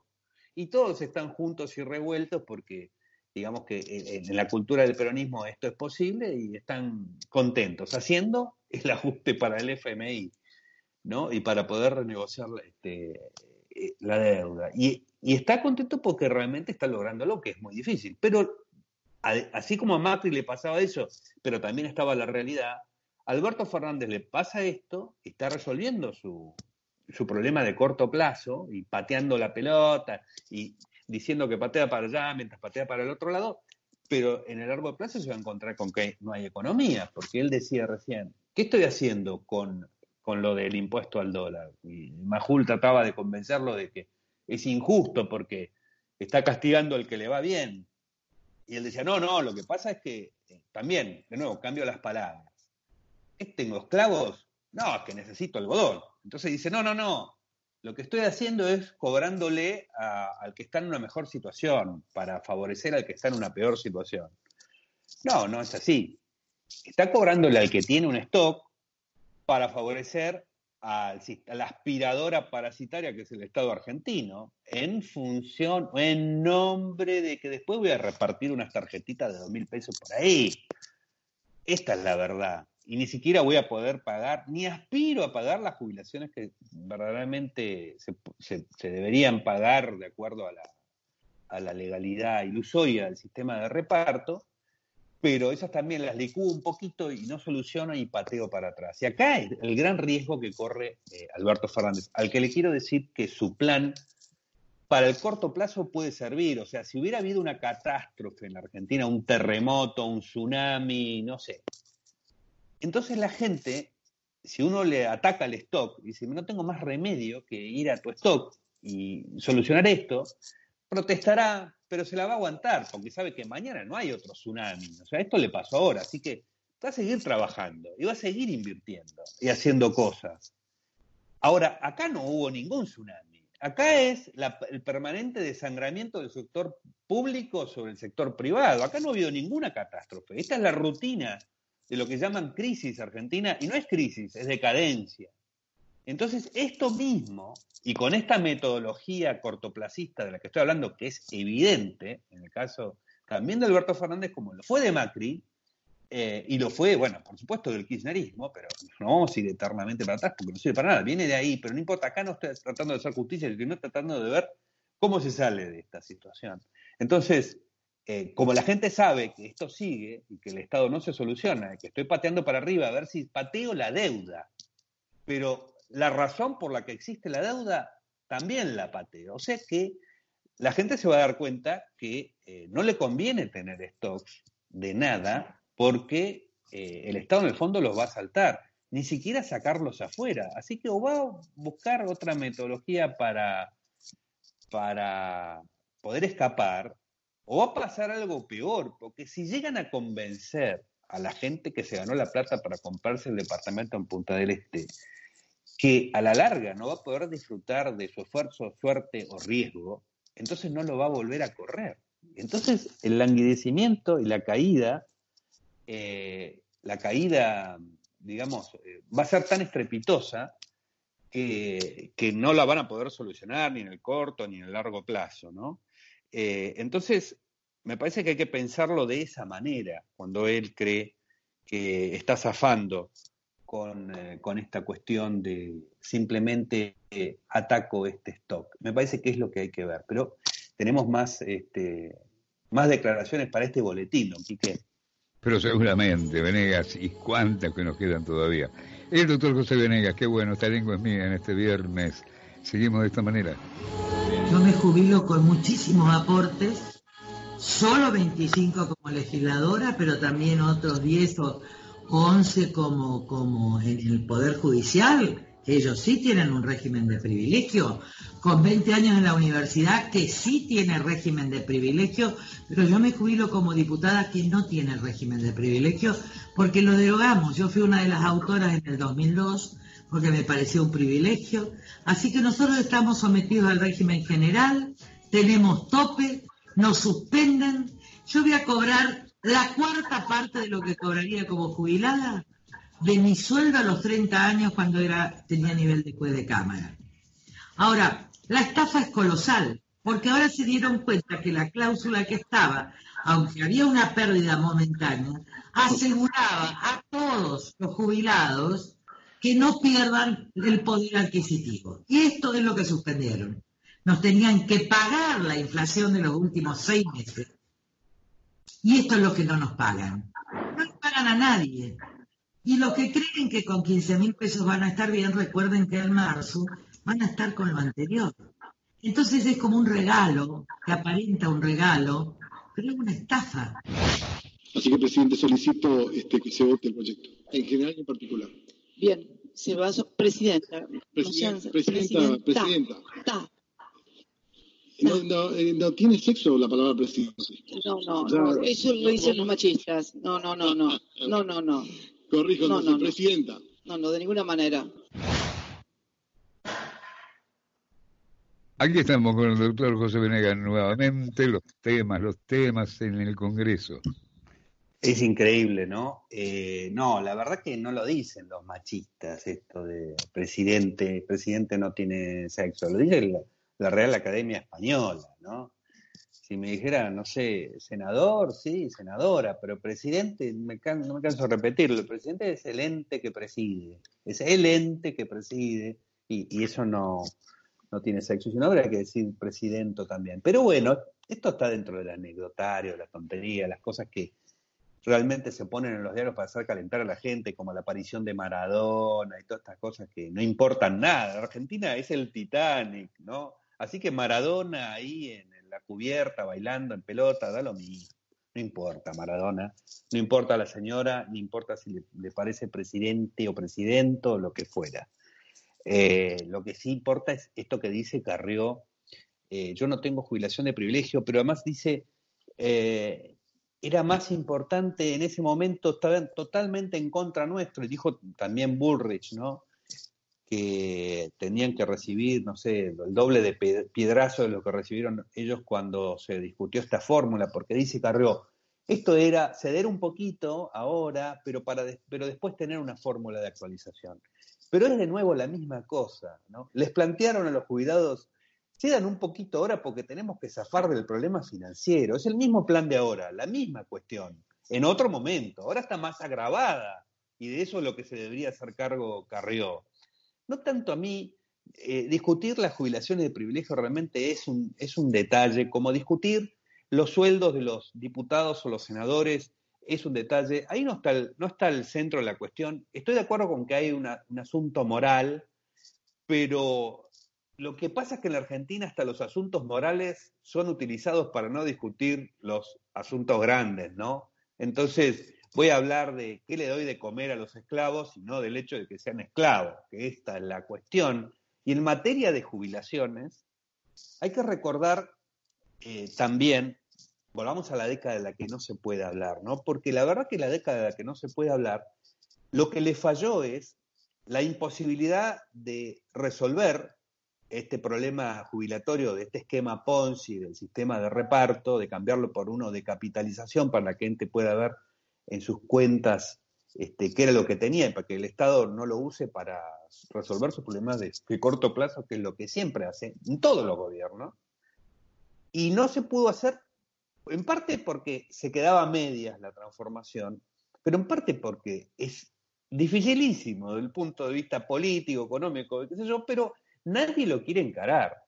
y todos están juntos y revueltos porque digamos que en la cultura del peronismo esto es posible y están contentos haciendo el ajuste para el FMI. ¿no? Y para poder renegociar este, eh, la deuda. Y, y está contento porque realmente está logrando lo que es muy difícil. Pero así como a Macri le pasaba eso, pero también estaba la realidad, Alberto Fernández le pasa esto, está resolviendo su, su problema de corto plazo y pateando la pelota y diciendo que patea para allá mientras patea para el otro lado, pero en el largo plazo se va a encontrar con que no hay economía, porque él decía recién, ¿qué estoy haciendo con, con lo del impuesto al dólar? Y Majul trataba de convencerlo de que es injusto porque está castigando al que le va bien. Y él decía, no, no, lo que pasa es que eh, también, de nuevo, cambio las palabras. ¿Tengo esclavos? No, es que necesito algodón. Entonces dice, no, no, no, lo que estoy haciendo es cobrándole al que está en una mejor situación para favorecer al que está en una peor situación. No, no es así. Está cobrándole al que tiene un stock para favorecer a la aspiradora parasitaria que es el Estado argentino, en función, en nombre de que después voy a repartir unas tarjetitas de dos mil pesos por ahí. Esta es la verdad y ni siquiera voy a poder pagar, ni aspiro a pagar las jubilaciones que verdaderamente se, deberían pagar de acuerdo a la, a la, legalidad ilusoria del sistema de reparto, pero esas también las licúo un poquito y no soluciono y pateo para atrás. Y acá es el gran riesgo que corre eh, Alberto Fernández, al que le quiero decir que su plan para el corto plazo puede servir. O sea, si hubiera habido una catástrofe en la Argentina, un terremoto, un tsunami, no sé, entonces la gente, si uno le ataca al stock, y dice, no tengo más remedio que ir a tu stock y solucionar esto, protestará, pero se la va a aguantar, porque sabe que mañana no hay otro tsunami. O sea, esto le pasó ahora, así que va a seguir trabajando y va a seguir invirtiendo y haciendo cosas. Ahora, acá no hubo ningún tsunami. Acá es el permanente desangramiento del sector público sobre el sector privado. Acá no ha habido ninguna catástrofe. Esta es la rutina de lo que llaman crisis argentina, y no es crisis, es decadencia. Entonces, esto mismo, y con esta metodología cortoplacista de la que estoy hablando, que es evidente, en el caso también de Alberto Fernández, como lo fue de Macri, eh, y lo fue, bueno, por supuesto del kirchnerismo, pero no vamos a ir eternamente para atrás porque no sirve para nada, viene de ahí, pero no importa, acá no estoy tratando de hacer justicia, sino tratando de ver cómo se sale de esta situación. Entonces, eh, como la gente sabe que esto sigue y que el Estado no se soluciona, que estoy pateando para arriba a ver si pateo la deuda, pero la razón por la que existe la deuda también la pateo. O sea que la gente se va a dar cuenta que eh, no le conviene tener stocks de nada porque eh, el Estado en el fondo los va a saltar, ni siquiera sacarlos afuera. Así que o va a buscar otra metodología para, para poder escapar o va a pasar algo peor, porque si llegan a convencer a la gente que se ganó la plata para comprarse el departamento en Punta del Este, que a la larga no va a poder disfrutar de su esfuerzo, suerte o riesgo, entonces no lo va a volver a correr. Entonces el languidecimiento y la caída, eh, la caída, digamos, eh, va a ser tan estrepitosa que, que, no la van a poder solucionar ni en el corto ni en el largo plazo, ¿no? Eh, entonces, me parece que hay que pensarlo de esa manera, cuando él cree que está zafando con, eh, esta cuestión de simplemente eh, ataco este stock. Me parece que es lo que hay que ver, pero tenemos más, este, más declaraciones para este boletín, don Quique. Pero seguramente, Venegas, y cuántas que nos quedan todavía. El doctor José Venegas, qué bueno, esta lengua es mía en este viernes. Seguimos de esta manera. Yo me jubilo con muchísimos aportes, solo 25 como legisladora, pero también otros 10 o 11 como, como en el Poder Judicial, que ellos sí tienen un régimen de privilegio, con 20 años en la universidad, que sí tiene régimen de privilegio, pero yo me jubilo como diputada que no tiene régimen de privilegio, porque lo derogamos. Yo fui una de las autoras en el 2002 porque me pareció un privilegio. Así que nosotros estamos sometidos al régimen general, tenemos tope, nos suspenden. Yo voy a cobrar la cuarta parte de lo que cobraría como jubilada de mi sueldo a los 30 años cuando era, tenía nivel de juez de cámara. Ahora, la estafa es colosal, porque ahora se dieron cuenta que la cláusula que estaba, aunque había una pérdida momentánea, aseguraba a todos los jubilados que no pierdan el poder adquisitivo. Y esto es lo que suspendieron. Nos tenían que pagar la inflación de los últimos seis meses. Y esto es lo que no nos pagan. No nos pagan a nadie. Y los que creen que con 15 mil pesos van a estar bien, recuerden que en marzo van a estar con lo anterior. Entonces es como un regalo, que aparenta un regalo, pero es una estafa. Así que, presidente, solicito este, que se vote el proyecto, en general y en particular. Bien, se va a presidenta. Presidenta, presidenta, presidenta. No, no, eh, no, tiene sexo la palabra presidente. No, no, no, eso lo dicen los machistas. No, no, no, no, no, no, no. Corrijo, no, no, presidenta. No, no, de ninguna manera. Aquí estamos con el doctor José Venegas nuevamente, los temas, los temas en el Congreso. Es increíble, ¿no? Eh, no, la verdad que no lo dicen los machistas, esto de presidente, presidente no tiene sexo, lo dice la, Real Academia Española, ¿no? Si me dijera, no sé, senador, sí, senadora, pero presidente, me no me canso de repetirlo, el presidente es el ente que preside, es el ente que preside, y, y eso no, no tiene sexo, sino habría que decir presidente también. Pero bueno, esto está dentro del anecdotario, la tontería, las cosas que realmente se ponen en los diarios para hacer calentar a la gente, como la aparición de Maradona y todas estas cosas que no importan nada. Argentina es el Titanic, ¿no? Así que Maradona ahí en, la cubierta, bailando en pelota, da lo mismo. No importa Maradona, no importa la señora, ni importa si le, parece presidente o presidente o lo que fuera. Eh, lo que sí importa es esto que dice Carrió. Eh, yo no tengo jubilación de privilegio, pero además dice, eh, era más importante en ese momento, estaban totalmente en contra nuestro, y dijo también Bullrich, ¿no? Que tenían que recibir, no sé, el doble de piedrazo de lo que recibieron ellos cuando se discutió esta fórmula, porque dice Carrió, esto era ceder un poquito ahora, pero, para pero después tener una fórmula de actualización. Pero es de nuevo la misma cosa, ¿no? Les plantearon a los jubilados, cedan un poquito ahora porque tenemos que zafar del problema financiero. Es el mismo plan de ahora, la misma cuestión, en otro momento. Ahora está más agravada y de eso es lo que se debería hacer cargo Carrió. No tanto a mí, eh, discutir las jubilaciones de privilegio realmente es un, es un detalle, como discutir los sueldos de los diputados o los senadores es un detalle. Ahí no está, el, no está el centro de la cuestión. Estoy de acuerdo con que hay un asunto moral, pero lo que pasa es que en la Argentina hasta los asuntos morales son utilizados para no discutir los asuntos grandes, ¿no? Entonces, voy a hablar de qué le doy de comer a los esclavos y no del hecho de que sean esclavos, que esta es la cuestión. Y en materia de jubilaciones, hay que recordar eh, también volvamos a la década de la que no se puede hablar, ¿no? Porque la verdad que la década de la que no se puede hablar, lo que le falló es la imposibilidad de resolver este problema jubilatorio de este esquema Ponzi, del sistema de reparto, de cambiarlo por uno de capitalización para que la gente pueda ver en sus cuentas este, qué era lo que tenía y para que el Estado no lo use para resolver sus problemas de, corto plazo, que es lo que siempre hace en todos los gobiernos. Y no se pudo hacer en parte porque se quedaba a medias la transformación, pero en parte porque es dificilísimo desde el punto de vista político, económico, qué sé yo, pero nadie lo quiere encarar.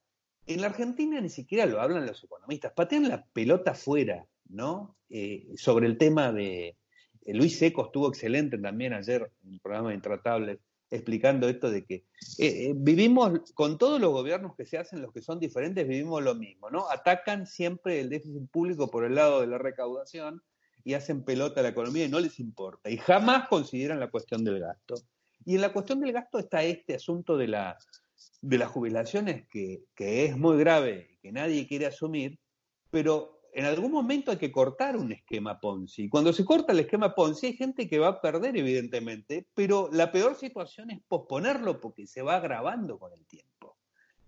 En la Argentina ni siquiera lo hablan los economistas, patean la pelota fuera, ¿no? Eh, sobre el tema de... Eh, Luis Seco estuvo excelente también ayer en el programa de Intratables, explicando esto de que eh, vivimos con todos los gobiernos que se hacen, los que son diferentes, vivimos lo mismo, ¿no? Atacan siempre el déficit público por el lado de la recaudación y hacen pelota a la economía y no les importa. Y jamás consideran la cuestión del gasto. Y en la cuestión del gasto está este asunto de, la, de las jubilaciones que, que es muy grave y que nadie quiere asumir, pero en algún momento hay que cortar un esquema Ponzi. Cuando se corta el esquema Ponzi hay gente que va a perder, evidentemente, pero la peor situación es posponerlo porque se va agravando con el tiempo.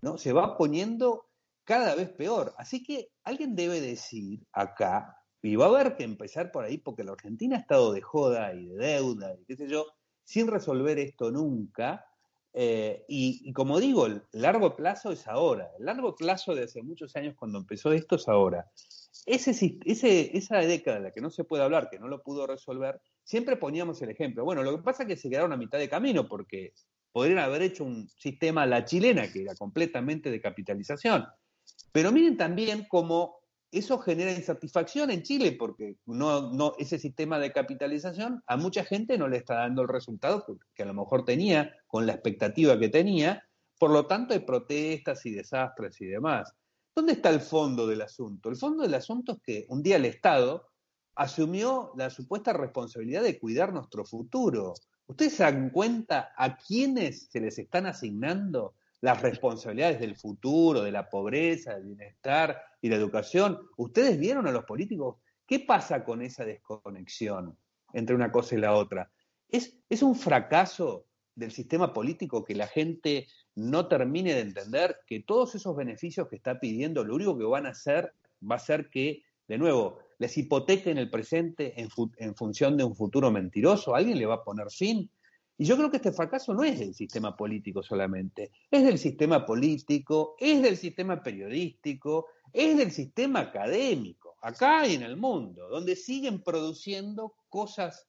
¿no? Se va poniendo cada vez peor. Así que alguien debe decir acá, y va a haber que empezar por ahí, porque la Argentina ha estado de joda y de deuda y qué sé yo, sin resolver esto nunca, Eh, y, y como digo, el largo plazo es ahora. El largo plazo de hace muchos años cuando empezó esto es ahora. Esa década de la que no se puede hablar, que no lo pudo resolver, siempre poníamos el ejemplo. Bueno, lo que pasa es que se quedaron a mitad de camino porque podrían haber hecho un sistema a la chilena que era completamente de capitalización. Pero miren también cómo eso genera insatisfacción en Chile, porque no, ese sistema de capitalización a mucha gente no le está dando el resultado que- que a lo mejor tenía, con la expectativa que tenía, por lo tanto hay protestas y desastres y demás. ¿Dónde está el fondo del asunto? El fondo del asunto es que un día el Estado asumió la supuesta responsabilidad de cuidar nuestro futuro. ¿Ustedes se dan cuenta a quiénes se les están asignando las responsabilidades del futuro, de la pobreza, del bienestar y la educación? ¿Ustedes vieron a los políticos? ¿Qué pasa con esa desconexión entre una cosa y la otra? Es, es un fracaso del sistema político que la gente no termine de entender que todos esos beneficios que está pidiendo, lo único que van a hacer va a ser que, de nuevo, les hipotequen el presente en, en función de un futuro mentiroso. ¿Alguien le va a poner fin? Y yo creo que este fracaso no es del sistema político solamente, es del sistema político, es del sistema periodístico, es del sistema académico, acá y en el mundo, donde siguen produciendo cosas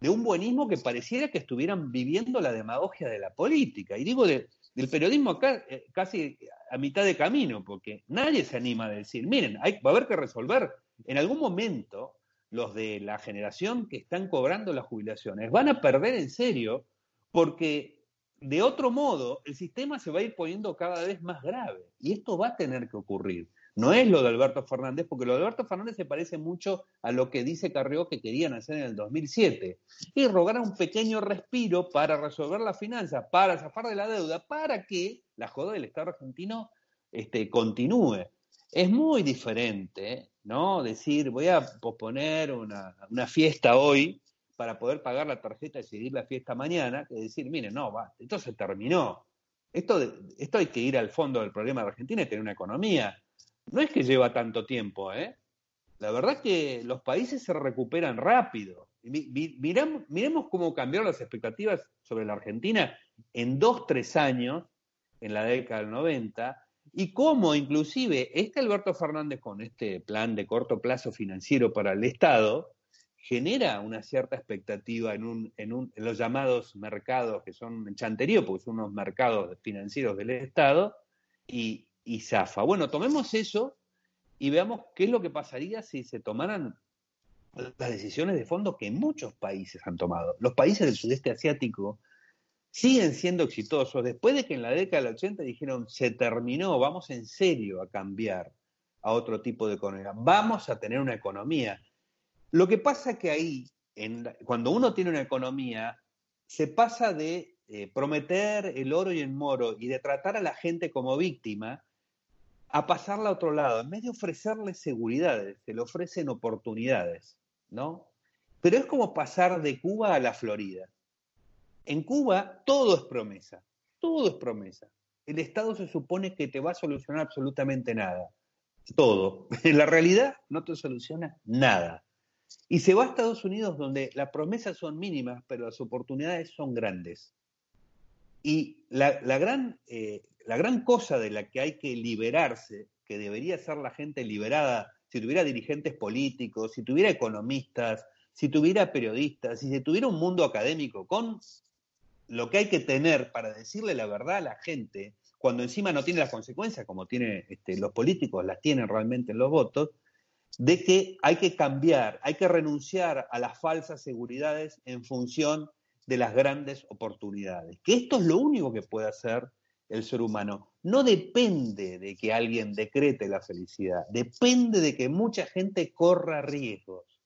de un buenismo que pareciera que estuvieran viviendo la demagogia de la política. Y digo de- del periodismo acá eh, casi a mitad de camino, porque nadie se anima a decir, miren, hay, va a haber que resolver. En algún momento, los de la generación que están cobrando las jubilaciones van a perder en serio, porque de otro modo el sistema se va a ir poniendo cada vez más grave. Y esto va a tener que ocurrir. No es lo de Alberto Fernández, porque lo de Alberto Fernández se parece mucho a lo que dice Carrió que querían hacer en el 2007, y rogar un pequeño respiro para resolver las finanzas, para zafar de la deuda, para que la joda del Estado argentino este, continúe. Es muy diferente, ¿no? Decir, voy a posponer una, una fiesta hoy para poder pagar la tarjeta y seguir la fiesta mañana, que decir, mire, no, va, esto se terminó. Esto, esto hay que ir al fondo del problema de Argentina y tener una economía. No es que lleva tanto tiempo, ¿eh? La verdad es que los países se recuperan rápido. Y mi- mi- miram- miremos cómo cambiaron las expectativas sobre la Argentina en dos, tres años, en la década del 90, y cómo inclusive este Alberto Fernández con este plan de corto plazo financiero para el Estado genera una cierta expectativa en, un, en, un, los llamados mercados que son chanterío, porque son unos mercados financieros del Estado, y, y zafa. Bueno, tomemos eso y veamos qué es lo que pasaría si se tomaran las decisiones de fondo que muchos países han tomado. Los países del sudeste asiático siguen siendo exitosos después de que en la década del 80 dijeron se terminó, vamos en serio a cambiar a otro tipo de economía, vamos a tener una economía. Lo que pasa que ahí, en la- cuando uno tiene una economía, se pasa de eh, prometer el oro y el moro y de tratar a la gente como víctima a pasarla a otro lado. En vez de ofrecerle seguridades, se le ofrecen oportunidades, ¿no? Pero es como pasar de Cuba a la Florida. En Cuba todo es promesa, todo es promesa. El Estado se supone que te va a solucionar absolutamente nada, todo. En la realidad no te soluciona nada. Y se va a Estados Unidos donde las promesas son mínimas, pero las oportunidades son grandes. Y la, gran, eh, gran cosa de la que hay que liberarse, que debería ser la gente liberada, si tuviera dirigentes políticos, si tuviera economistas, si tuviera periodistas, si se tuviera un mundo académico con lo que hay que tener para decirle la verdad a la gente, cuando encima no tiene las consecuencias, como tiene este, los políticos, las tienen realmente en los votos, de que hay que cambiar, hay que renunciar a las falsas seguridades en función de las grandes oportunidades. Que esto es lo único que puede hacer el ser humano. No depende de que alguien decrete la felicidad, depende de que mucha gente corra riesgos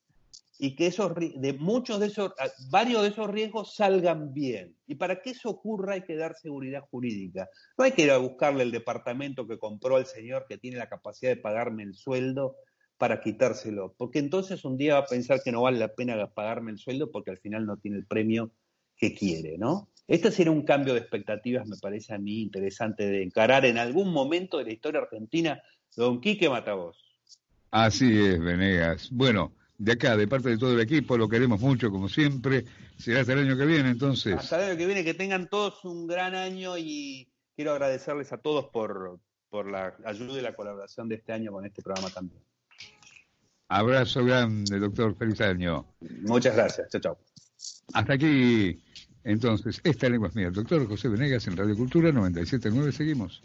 y que esos de muchos de esos varios de esos riesgos salgan bien. Y para que eso ocurra hay que dar seguridad jurídica. No hay que ir a buscarle el departamento que compró el señor que tiene la capacidad de pagarme el sueldo para quitárselo, porque entonces un día va a pensar que no vale la pena pagarme el sueldo porque al final no tiene el premio que quiere, ¿no? Este sería un cambio de expectativas, me parece a mí interesante de encarar en algún momento de la historia argentina, don Quique Matavos. Así es, Venegas. Bueno, de acá, de parte de todo el equipo, lo queremos mucho como siempre. Será hasta el año que viene entonces. Hasta el año que viene, que tengan todos un gran año y quiero agradecerles a todos por, por la ayuda y la colaboración de este año con este programa también. Abrazo grande, doctor. Feliz año. Muchas gracias. Chao, chao. Hasta aquí, entonces, esta lengua es mía. Doctor José Venegas en Radio Cultura 979. Seguimos.